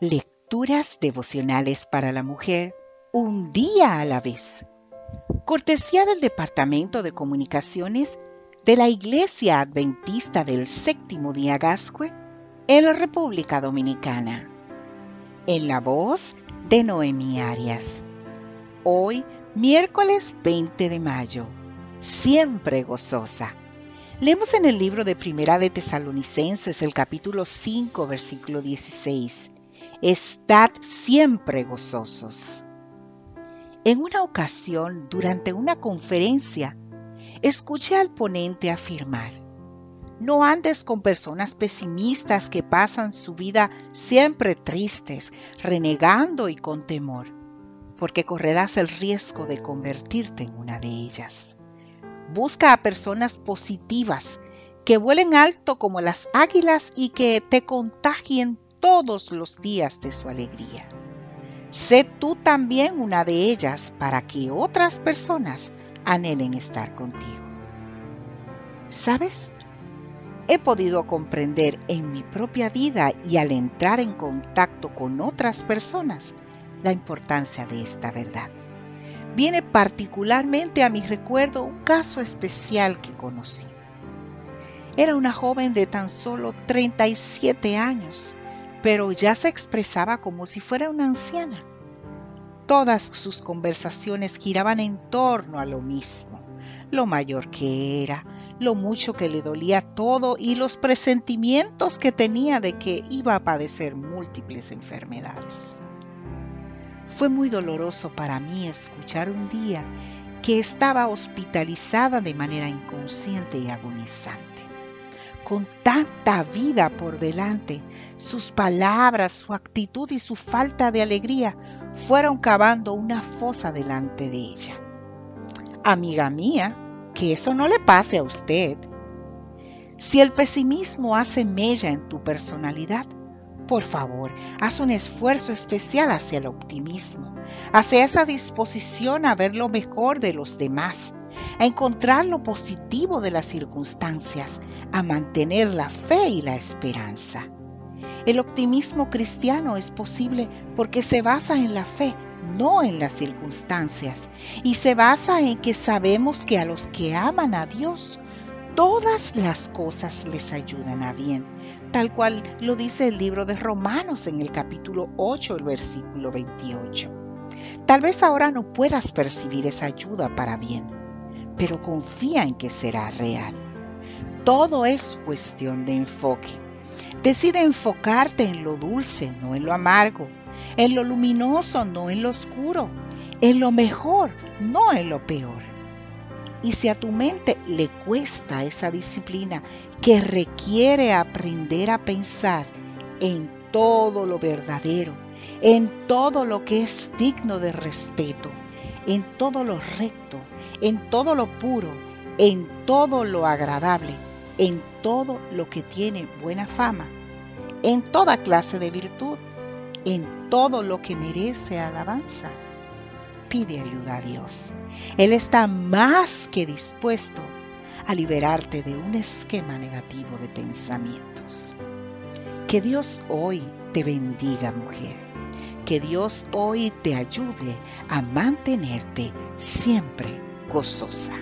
Lecturas devocionales para la mujer, un día a la vez. Cortesía del Departamento de Comunicaciones de la Iglesia Adventista del Séptimo Día Gascue en la República Dominicana. En la voz de Noemí Arias. Hoy, miércoles 20 de mayo. Siempre gozosa. Leemos en el libro de Primera de Tesalonicenses el capítulo 5, versículo 16. Estad siempre gozosos. En una ocasión, durante una conferencia, escuché al ponente afirmar, no andes con personas pesimistas que pasan su vida siempre tristes, renegando y con temor, porque correrás el riesgo de convertirte en una de ellas. Busca a personas positivas que vuelen alto como las águilas y que te contagien todos los días de su alegría. Sé tú también una de ellas para que otras personas anhelen estar contigo. ¿Sabes? He podido comprender en mi propia vida y al entrar en contacto con otras personas la importancia de esta verdad viene particularmente a mi recuerdo un caso especial que conocí. Era una joven de tan solo 37 años, pero ya se expresaba como si fuera una anciana. Todas sus conversaciones giraban en torno a lo mismo, lo mayor que era, lo mucho que le dolía todo y los presentimientos que tenía de que iba a padecer múltiples enfermedades. Fue muy doloroso para mí escuchar un día que estaba hospitalizada de manera inconsciente y agonizante. Con tanta vida por delante, sus palabras, su actitud y su falta de alegría fueron cavando una fosa delante de ella. Amiga mía, que eso no le pase a usted. Si el pesimismo hace mella en tu personalidad, por favor, haz un esfuerzo especial hacia el optimismo, hacia esa disposición a ver lo mejor de los demás, a encontrar lo positivo de las circunstancias, a mantener la fe y la esperanza. El optimismo cristiano es posible porque se basa en la fe, no en las circunstancias, y se basa en que sabemos que a los que aman a Dios, todas las cosas les ayudan a bien, tal cual lo dice el libro de Romanos en el capítulo 8, el versículo 28. Tal vez ahora no puedas percibir esa ayuda para bien, pero confía en que será real. Todo es cuestión de enfoque. Decide enfocarte en lo dulce, no en lo amargo, en lo luminoso, no en lo oscuro, en lo mejor, no en lo peor. Y si a tu mente le cuesta esa disciplina que requiere aprender a pensar en todo lo verdadero, en todo lo que es digno de respeto, en todo lo recto, en todo lo puro, en todo lo agradable, en todo lo que tiene buena fama, en toda clase de virtud, en todo lo que merece alabanza pide ayuda a Dios. Él está más que dispuesto a liberarte de un esquema negativo de pensamientos. Que Dios hoy te bendiga, mujer. Que Dios hoy te ayude a mantenerte siempre gozosa.